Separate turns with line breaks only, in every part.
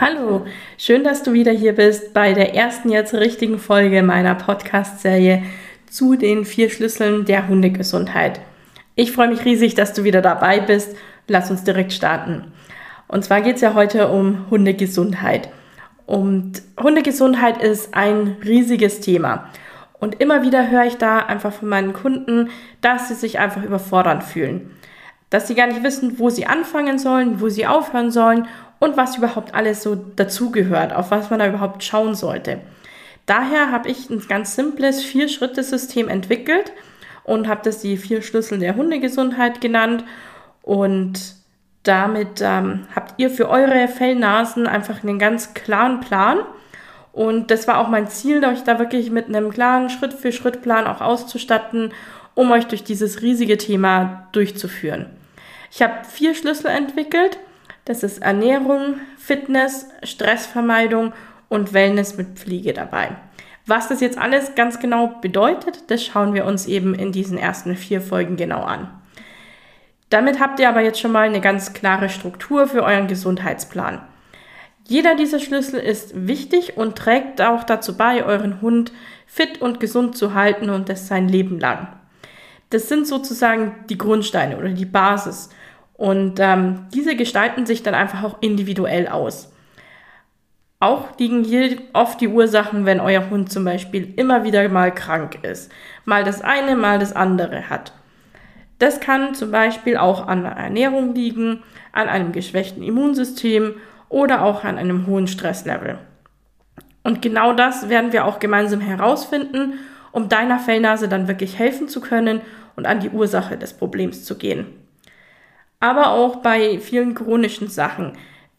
Hallo, schön, dass du wieder hier bist bei der ersten jetzt richtigen Folge meiner Podcast-Serie zu den vier Schlüsseln der Hundegesundheit. Ich freue mich riesig, dass du wieder dabei bist. Lass uns direkt starten. Und zwar geht es ja heute um Hundegesundheit. Und Hundegesundheit ist ein riesiges Thema. Und immer wieder höre ich da einfach von meinen Kunden, dass sie sich einfach überfordert fühlen. Dass sie gar nicht wissen, wo sie anfangen sollen, wo sie aufhören sollen und was überhaupt alles so dazugehört, auf was man da überhaupt schauen sollte. Daher habe ich ein ganz simples Vier-Schritte-System entwickelt und habe das die vier Schlüssel der Hundegesundheit genannt. Und damit ähm, habt ihr für eure Fellnasen einfach einen ganz klaren Plan. Und das war auch mein Ziel, euch da wirklich mit einem klaren Schritt-für-Schritt-Plan auch auszustatten, um euch durch dieses riesige Thema durchzuführen. Ich habe vier Schlüssel entwickelt das ist Ernährung, Fitness, Stressvermeidung und Wellness mit Pflege dabei. Was das jetzt alles ganz genau bedeutet, das schauen wir uns eben in diesen ersten vier Folgen genau an. Damit habt ihr aber jetzt schon mal eine ganz klare Struktur für euren Gesundheitsplan. Jeder dieser Schlüssel ist wichtig und trägt auch dazu bei, euren Hund fit und gesund zu halten und das sein Leben lang. Das sind sozusagen die Grundsteine oder die Basis. Und ähm, diese gestalten sich dann einfach auch individuell aus. Auch liegen hier oft die Ursachen, wenn euer Hund zum Beispiel immer wieder mal krank ist. Mal das eine, mal das andere hat. Das kann zum Beispiel auch an der Ernährung liegen, an einem geschwächten Immunsystem oder auch an einem hohen Stresslevel. Und genau das werden wir auch gemeinsam herausfinden, um deiner Fellnase dann wirklich helfen zu können und an die Ursache des Problems zu gehen aber auch bei vielen chronischen Sachen,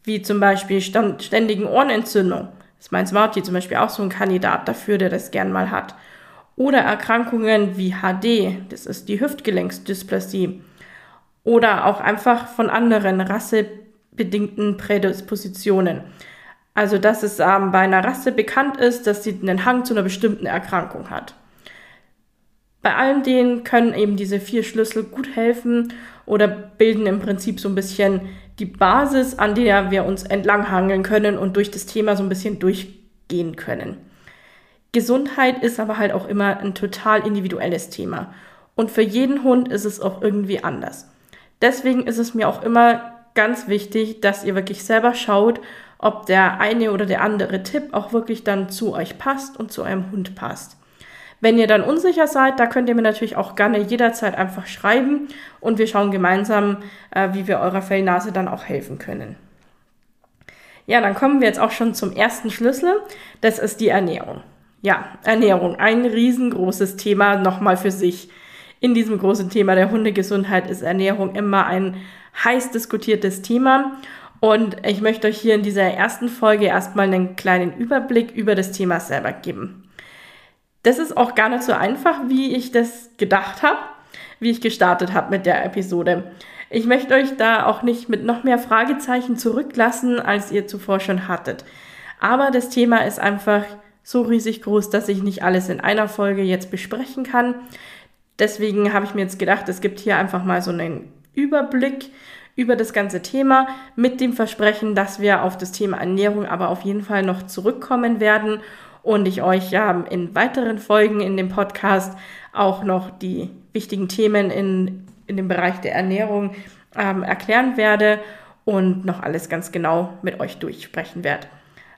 wie zum Beispiel ständigen Ohrenentzündung. Das ist mein Smarty zum Beispiel auch so ein Kandidat dafür, der das gern mal hat. Oder Erkrankungen wie HD, das ist die Hüftgelenksdysplasie. Oder auch einfach von anderen rassebedingten Prädispositionen. Also, dass es ähm, bei einer Rasse bekannt ist, dass sie einen Hang zu einer bestimmten Erkrankung hat. Bei allen denen können eben diese vier Schlüssel gut helfen oder bilden im Prinzip so ein bisschen die Basis, an der wir uns entlanghangeln können und durch das Thema so ein bisschen durchgehen können. Gesundheit ist aber halt auch immer ein total individuelles Thema. Und für jeden Hund ist es auch irgendwie anders. Deswegen ist es mir auch immer ganz wichtig, dass ihr wirklich selber schaut, ob der eine oder der andere Tipp auch wirklich dann zu euch passt und zu eurem Hund passt. Wenn ihr dann unsicher seid, da könnt ihr mir natürlich auch gerne jederzeit einfach schreiben und wir schauen gemeinsam, äh, wie wir eurer Fellnase dann auch helfen können. Ja, dann kommen wir jetzt auch schon zum ersten Schlüssel. Das ist die Ernährung. Ja, Ernährung, ein riesengroßes Thema nochmal für sich. In diesem großen Thema der Hundegesundheit ist Ernährung immer ein heiß diskutiertes Thema. Und ich möchte euch hier in dieser ersten Folge erstmal einen kleinen Überblick über das Thema selber geben. Das ist auch gar nicht so einfach, wie ich das gedacht habe, wie ich gestartet habe mit der Episode. Ich möchte euch da auch nicht mit noch mehr Fragezeichen zurücklassen, als ihr zuvor schon hattet. Aber das Thema ist einfach so riesig groß, dass ich nicht alles in einer Folge jetzt besprechen kann. Deswegen habe ich mir jetzt gedacht, es gibt hier einfach mal so einen Überblick über das ganze Thema mit dem Versprechen, dass wir auf das Thema Ernährung aber auf jeden Fall noch zurückkommen werden und ich euch ja in weiteren Folgen in dem Podcast auch noch die wichtigen Themen in, in dem Bereich der Ernährung ähm, erklären werde und noch alles ganz genau mit euch durchsprechen werde.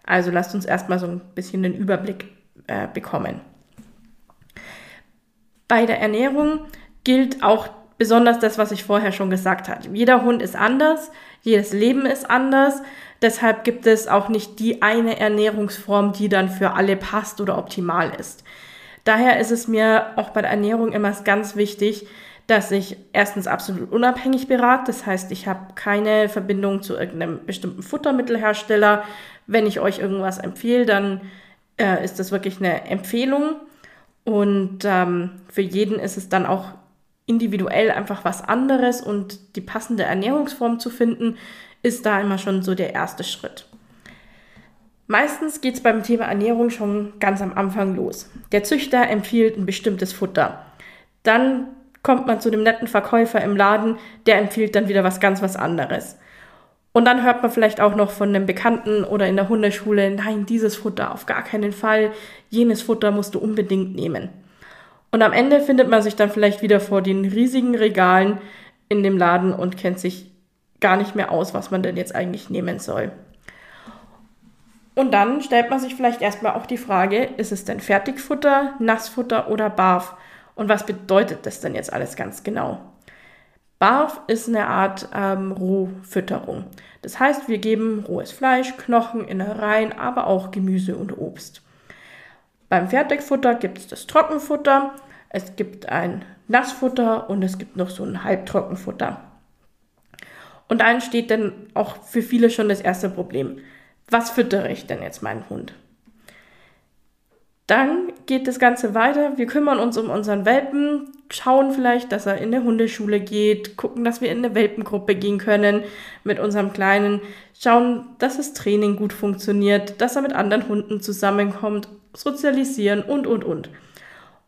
Also lasst uns erstmal so ein bisschen den Überblick äh, bekommen. Bei der Ernährung gilt auch besonders das, was ich vorher schon gesagt habe. Jeder Hund ist anders, jedes Leben ist anders. Deshalb gibt es auch nicht die eine Ernährungsform, die dann für alle passt oder optimal ist. Daher ist es mir auch bei der Ernährung immer ganz wichtig, dass ich erstens absolut unabhängig berate. Das heißt, ich habe keine Verbindung zu irgendeinem bestimmten Futtermittelhersteller. Wenn ich euch irgendwas empfehle, dann äh, ist das wirklich eine Empfehlung. Und ähm, für jeden ist es dann auch individuell einfach was anderes und die passende Ernährungsform zu finden, ist da immer schon so der erste Schritt. Meistens geht es beim Thema Ernährung schon ganz am Anfang los. Der Züchter empfiehlt ein bestimmtes Futter. Dann kommt man zu dem netten Verkäufer im Laden, der empfiehlt dann wieder was ganz was anderes. Und dann hört man vielleicht auch noch von einem Bekannten oder in der Hundeschule, nein, dieses Futter auf gar keinen Fall, jenes Futter musst du unbedingt nehmen. Und am Ende findet man sich dann vielleicht wieder vor den riesigen Regalen in dem Laden und kennt sich gar nicht mehr aus, was man denn jetzt eigentlich nehmen soll. Und dann stellt man sich vielleicht erstmal auch die Frage, ist es denn Fertigfutter, Nassfutter oder Barf? Und was bedeutet das denn jetzt alles ganz genau? Barf ist eine Art ähm, Rohfütterung. Das heißt, wir geben rohes Fleisch, Knochen, Innereien, aber auch Gemüse und Obst. Beim Fertigfutter gibt es das Trockenfutter, es gibt ein Nassfutter und es gibt noch so ein Halbtrockenfutter. Und dann steht dann auch für viele schon das erste Problem. Was füttere ich denn jetzt meinen Hund? Dann geht das Ganze weiter. Wir kümmern uns um unseren Welpen, schauen vielleicht, dass er in eine Hundeschule geht, gucken, dass wir in eine Welpengruppe gehen können mit unserem Kleinen, schauen, dass das Training gut funktioniert, dass er mit anderen Hunden zusammenkommt, sozialisieren und, und, und.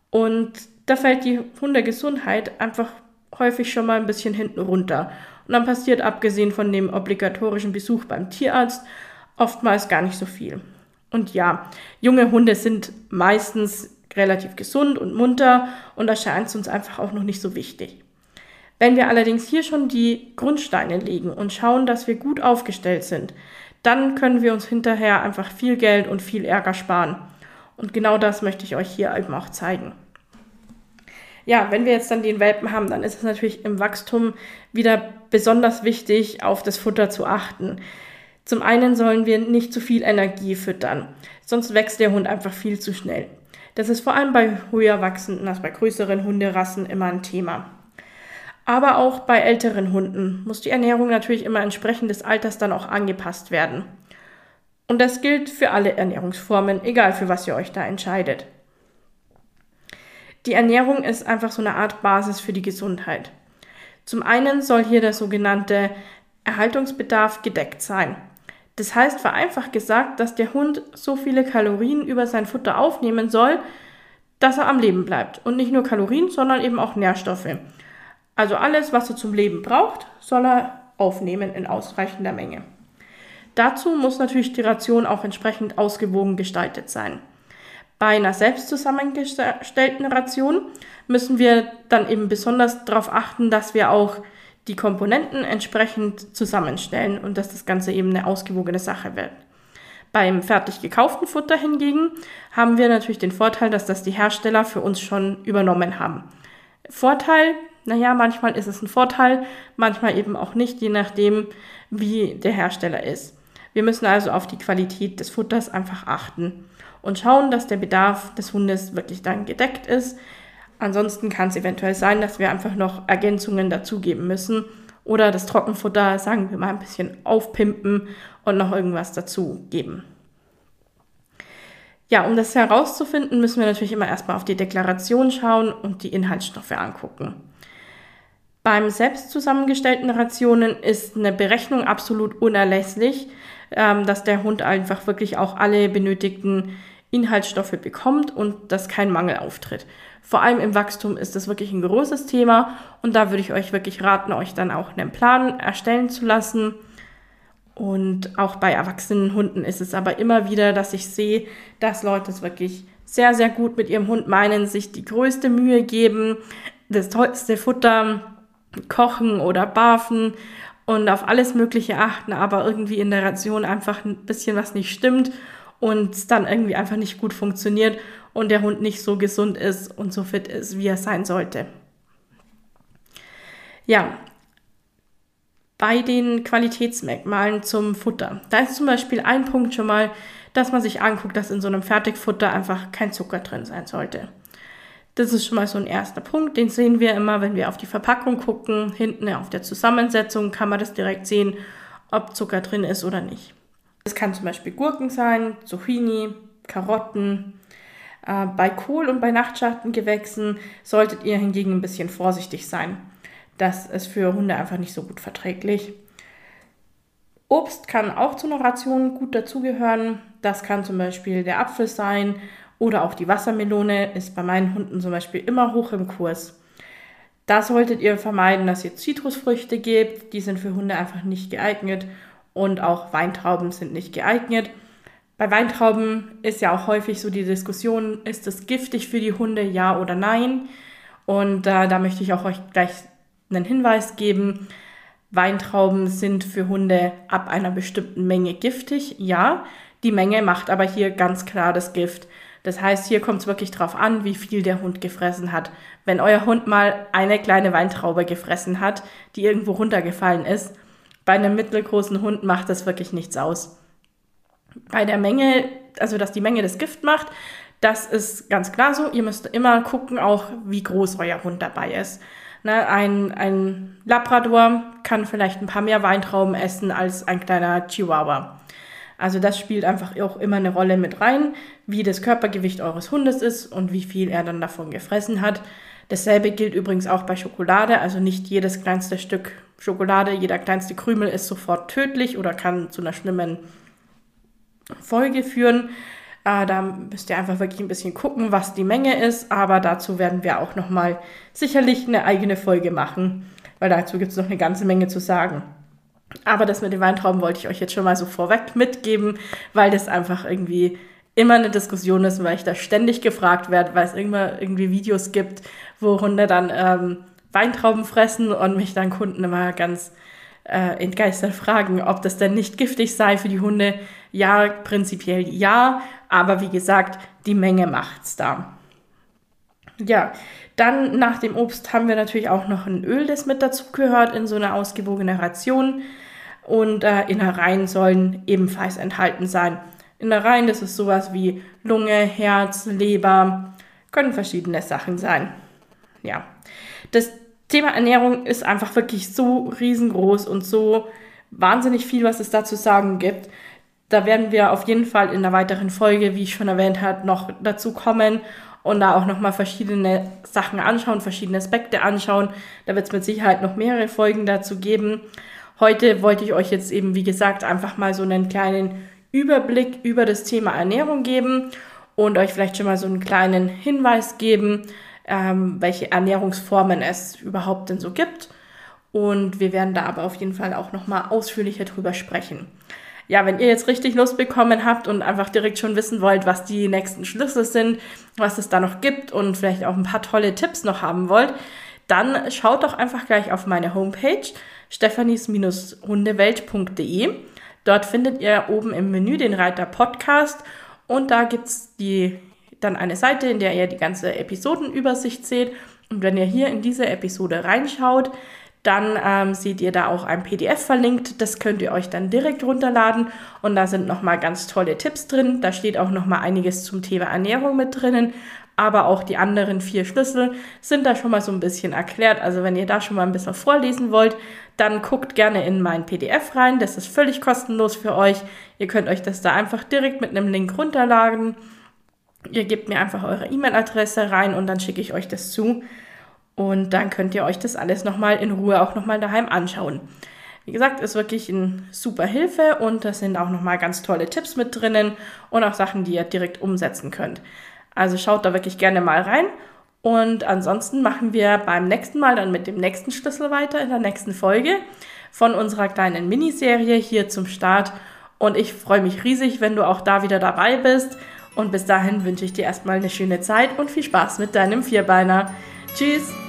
Und da fällt die Hundegesundheit einfach häufig schon mal ein bisschen hinten runter. Und dann passiert, abgesehen von dem obligatorischen Besuch beim Tierarzt, oftmals gar nicht so viel. Und ja, junge Hunde sind meistens relativ gesund und munter und das scheint uns einfach auch noch nicht so wichtig. Wenn wir allerdings hier schon die Grundsteine legen und schauen, dass wir gut aufgestellt sind, dann können wir uns hinterher einfach viel Geld und viel Ärger sparen. Und genau das möchte ich euch hier eben auch zeigen. Ja, wenn wir jetzt dann den Welpen haben, dann ist es natürlich im Wachstum wieder besonders wichtig, auf das Futter zu achten. Zum einen sollen wir nicht zu viel Energie füttern, sonst wächst der Hund einfach viel zu schnell. Das ist vor allem bei höher wachsenden, also bei größeren Hunderassen immer ein Thema. Aber auch bei älteren Hunden muss die Ernährung natürlich immer entsprechend des Alters dann auch angepasst werden. Und das gilt für alle Ernährungsformen, egal für was ihr euch da entscheidet. Die Ernährung ist einfach so eine Art Basis für die Gesundheit. Zum einen soll hier der sogenannte Erhaltungsbedarf gedeckt sein. Das heißt vereinfacht gesagt, dass der Hund so viele Kalorien über sein Futter aufnehmen soll, dass er am Leben bleibt. Und nicht nur Kalorien, sondern eben auch Nährstoffe. Also alles, was er zum Leben braucht, soll er aufnehmen in ausreichender Menge. Dazu muss natürlich die Ration auch entsprechend ausgewogen gestaltet sein. Bei einer selbst zusammengestellten Ration müssen wir dann eben besonders darauf achten, dass wir auch die Komponenten entsprechend zusammenstellen und dass das Ganze eben eine ausgewogene Sache wird. Beim fertig gekauften Futter hingegen haben wir natürlich den Vorteil, dass das die Hersteller für uns schon übernommen haben. Vorteil, naja, manchmal ist es ein Vorteil, manchmal eben auch nicht, je nachdem, wie der Hersteller ist. Wir müssen also auf die Qualität des Futters einfach achten und schauen, dass der Bedarf des Hundes wirklich dann gedeckt ist, Ansonsten kann es eventuell sein, dass wir einfach noch Ergänzungen dazugeben müssen oder das Trockenfutter, sagen wir mal, ein bisschen aufpimpen und noch irgendwas dazugeben. Ja, um das herauszufinden, müssen wir natürlich immer erstmal auf die Deklaration schauen und die Inhaltsstoffe angucken. Beim selbst zusammengestellten Rationen ist eine Berechnung absolut unerlässlich, ähm, dass der Hund einfach wirklich auch alle benötigten Inhaltsstoffe bekommt und dass kein Mangel auftritt. Vor allem im Wachstum ist das wirklich ein großes Thema und da würde ich euch wirklich raten, euch dann auch einen Plan erstellen zu lassen. Und auch bei erwachsenen Hunden ist es aber immer wieder, dass ich sehe, dass Leute es wirklich sehr, sehr gut mit ihrem Hund meinen, sich die größte Mühe geben, das tollste Futter kochen oder barfen und auf alles Mögliche achten, aber irgendwie in der Ration einfach ein bisschen was nicht stimmt und es dann irgendwie einfach nicht gut funktioniert und der Hund nicht so gesund ist und so fit ist, wie er sein sollte. Ja, bei den Qualitätsmerkmalen zum Futter. Da ist zum Beispiel ein Punkt schon mal, dass man sich anguckt, dass in so einem Fertigfutter einfach kein Zucker drin sein sollte. Das ist schon mal so ein erster Punkt, den sehen wir immer, wenn wir auf die Verpackung gucken. Hinten auf der Zusammensetzung kann man das direkt sehen, ob Zucker drin ist oder nicht. Es kann zum Beispiel Gurken sein, Zucchini, Karotten. Äh, bei Kohl- und bei Nachtschattengewächsen solltet ihr hingegen ein bisschen vorsichtig sein. Das ist für Hunde einfach nicht so gut verträglich. Obst kann auch zu einer Ration gut dazugehören. Das kann zum Beispiel der Apfel sein oder auch die Wassermelone ist bei meinen Hunden zum Beispiel immer hoch im Kurs. Da solltet ihr vermeiden, dass ihr Zitrusfrüchte gebt. Die sind für Hunde einfach nicht geeignet. Und auch Weintrauben sind nicht geeignet. Bei Weintrauben ist ja auch häufig so die Diskussion, ist es giftig für die Hunde, ja oder nein? Und äh, da möchte ich auch euch gleich einen Hinweis geben. Weintrauben sind für Hunde ab einer bestimmten Menge giftig, ja. Die Menge macht aber hier ganz klar das Gift. Das heißt, hier kommt es wirklich drauf an, wie viel der Hund gefressen hat. Wenn euer Hund mal eine kleine Weintraube gefressen hat, die irgendwo runtergefallen ist, bei einem mittelgroßen Hund macht das wirklich nichts aus. Bei der Menge, also dass die Menge das Gift macht, das ist ganz klar so. Ihr müsst immer gucken, auch wie groß euer Hund dabei ist. Ne, ein, ein Labrador kann vielleicht ein paar mehr Weintrauben essen als ein kleiner Chihuahua. Also das spielt einfach auch immer eine Rolle mit rein, wie das Körpergewicht eures Hundes ist und wie viel er dann davon gefressen hat. Dasselbe gilt übrigens auch bei Schokolade. Also nicht jedes kleinste Stück Schokolade, jeder kleinste Krümel ist sofort tödlich oder kann zu einer schlimmen Folge führen. Äh, da müsst ihr einfach wirklich ein bisschen gucken, was die Menge ist. Aber dazu werden wir auch nochmal sicherlich eine eigene Folge machen, weil dazu gibt es noch eine ganze Menge zu sagen. Aber das mit den Weintrauben wollte ich euch jetzt schon mal so vorweg mitgeben, weil das einfach irgendwie immer eine Diskussion ist, weil ich da ständig gefragt werde, weil es immer irgendwie Videos gibt, wo Hunde dann ähm, Weintrauben fressen und mich dann Kunden immer ganz äh, entgeistert fragen, ob das denn nicht giftig sei für die Hunde. Ja, prinzipiell ja, aber wie gesagt, die Menge macht's da. Ja, dann nach dem Obst haben wir natürlich auch noch ein Öl, das mit dazugehört in so eine ausgewogene Ration. Und äh, Innereien sollen ebenfalls enthalten sein. Innereien, das ist sowas wie Lunge, Herz, Leber, können verschiedene Sachen sein. Ja, das Thema Ernährung ist einfach wirklich so riesengroß und so wahnsinnig viel, was es da zu sagen gibt. Da werden wir auf jeden Fall in einer weiteren Folge, wie ich schon erwähnt habe, noch dazu kommen und da auch nochmal verschiedene Sachen anschauen, verschiedene Aspekte anschauen. Da wird es mit Sicherheit noch mehrere Folgen dazu geben. Heute wollte ich euch jetzt eben, wie gesagt, einfach mal so einen kleinen Überblick über das Thema Ernährung geben und euch vielleicht schon mal so einen kleinen Hinweis geben, ähm, welche Ernährungsformen es überhaupt denn so gibt. Und wir werden da aber auf jeden Fall auch nochmal ausführlicher drüber sprechen. Ja, wenn ihr jetzt richtig Lust bekommen habt und einfach direkt schon wissen wollt, was die nächsten Schlüsse sind, was es da noch gibt und vielleicht auch ein paar tolle Tipps noch haben wollt, dann schaut doch einfach gleich auf meine Homepage stephanies-hundewelt.de. Dort findet ihr oben im Menü den Reiter Podcast und da gibt es dann eine Seite, in der ihr die ganze Episodenübersicht seht. Und wenn ihr hier in diese Episode reinschaut, dann ähm, seht ihr da auch ein PDF verlinkt. Das könnt ihr euch dann direkt runterladen und da sind nochmal ganz tolle Tipps drin. Da steht auch nochmal einiges zum Thema Ernährung mit drinnen. Aber auch die anderen vier Schlüssel sind da schon mal so ein bisschen erklärt. Also wenn ihr da schon mal ein bisschen vorlesen wollt, dann guckt gerne in mein PDF rein. Das ist völlig kostenlos für euch. Ihr könnt euch das da einfach direkt mit einem Link runterladen. Ihr gebt mir einfach eure E-Mail-Adresse rein und dann schicke ich euch das zu. Und dann könnt ihr euch das alles nochmal in Ruhe auch nochmal daheim anschauen. Wie gesagt, ist wirklich eine super Hilfe und da sind auch nochmal ganz tolle Tipps mit drinnen und auch Sachen, die ihr direkt umsetzen könnt. Also schaut da wirklich gerne mal rein. Und ansonsten machen wir beim nächsten Mal dann mit dem nächsten Schlüssel weiter in der nächsten Folge von unserer kleinen Miniserie hier zum Start. Und ich freue mich riesig, wenn du auch da wieder dabei bist. Und bis dahin wünsche ich dir erstmal eine schöne Zeit und viel Spaß mit deinem Vierbeiner. Tschüss!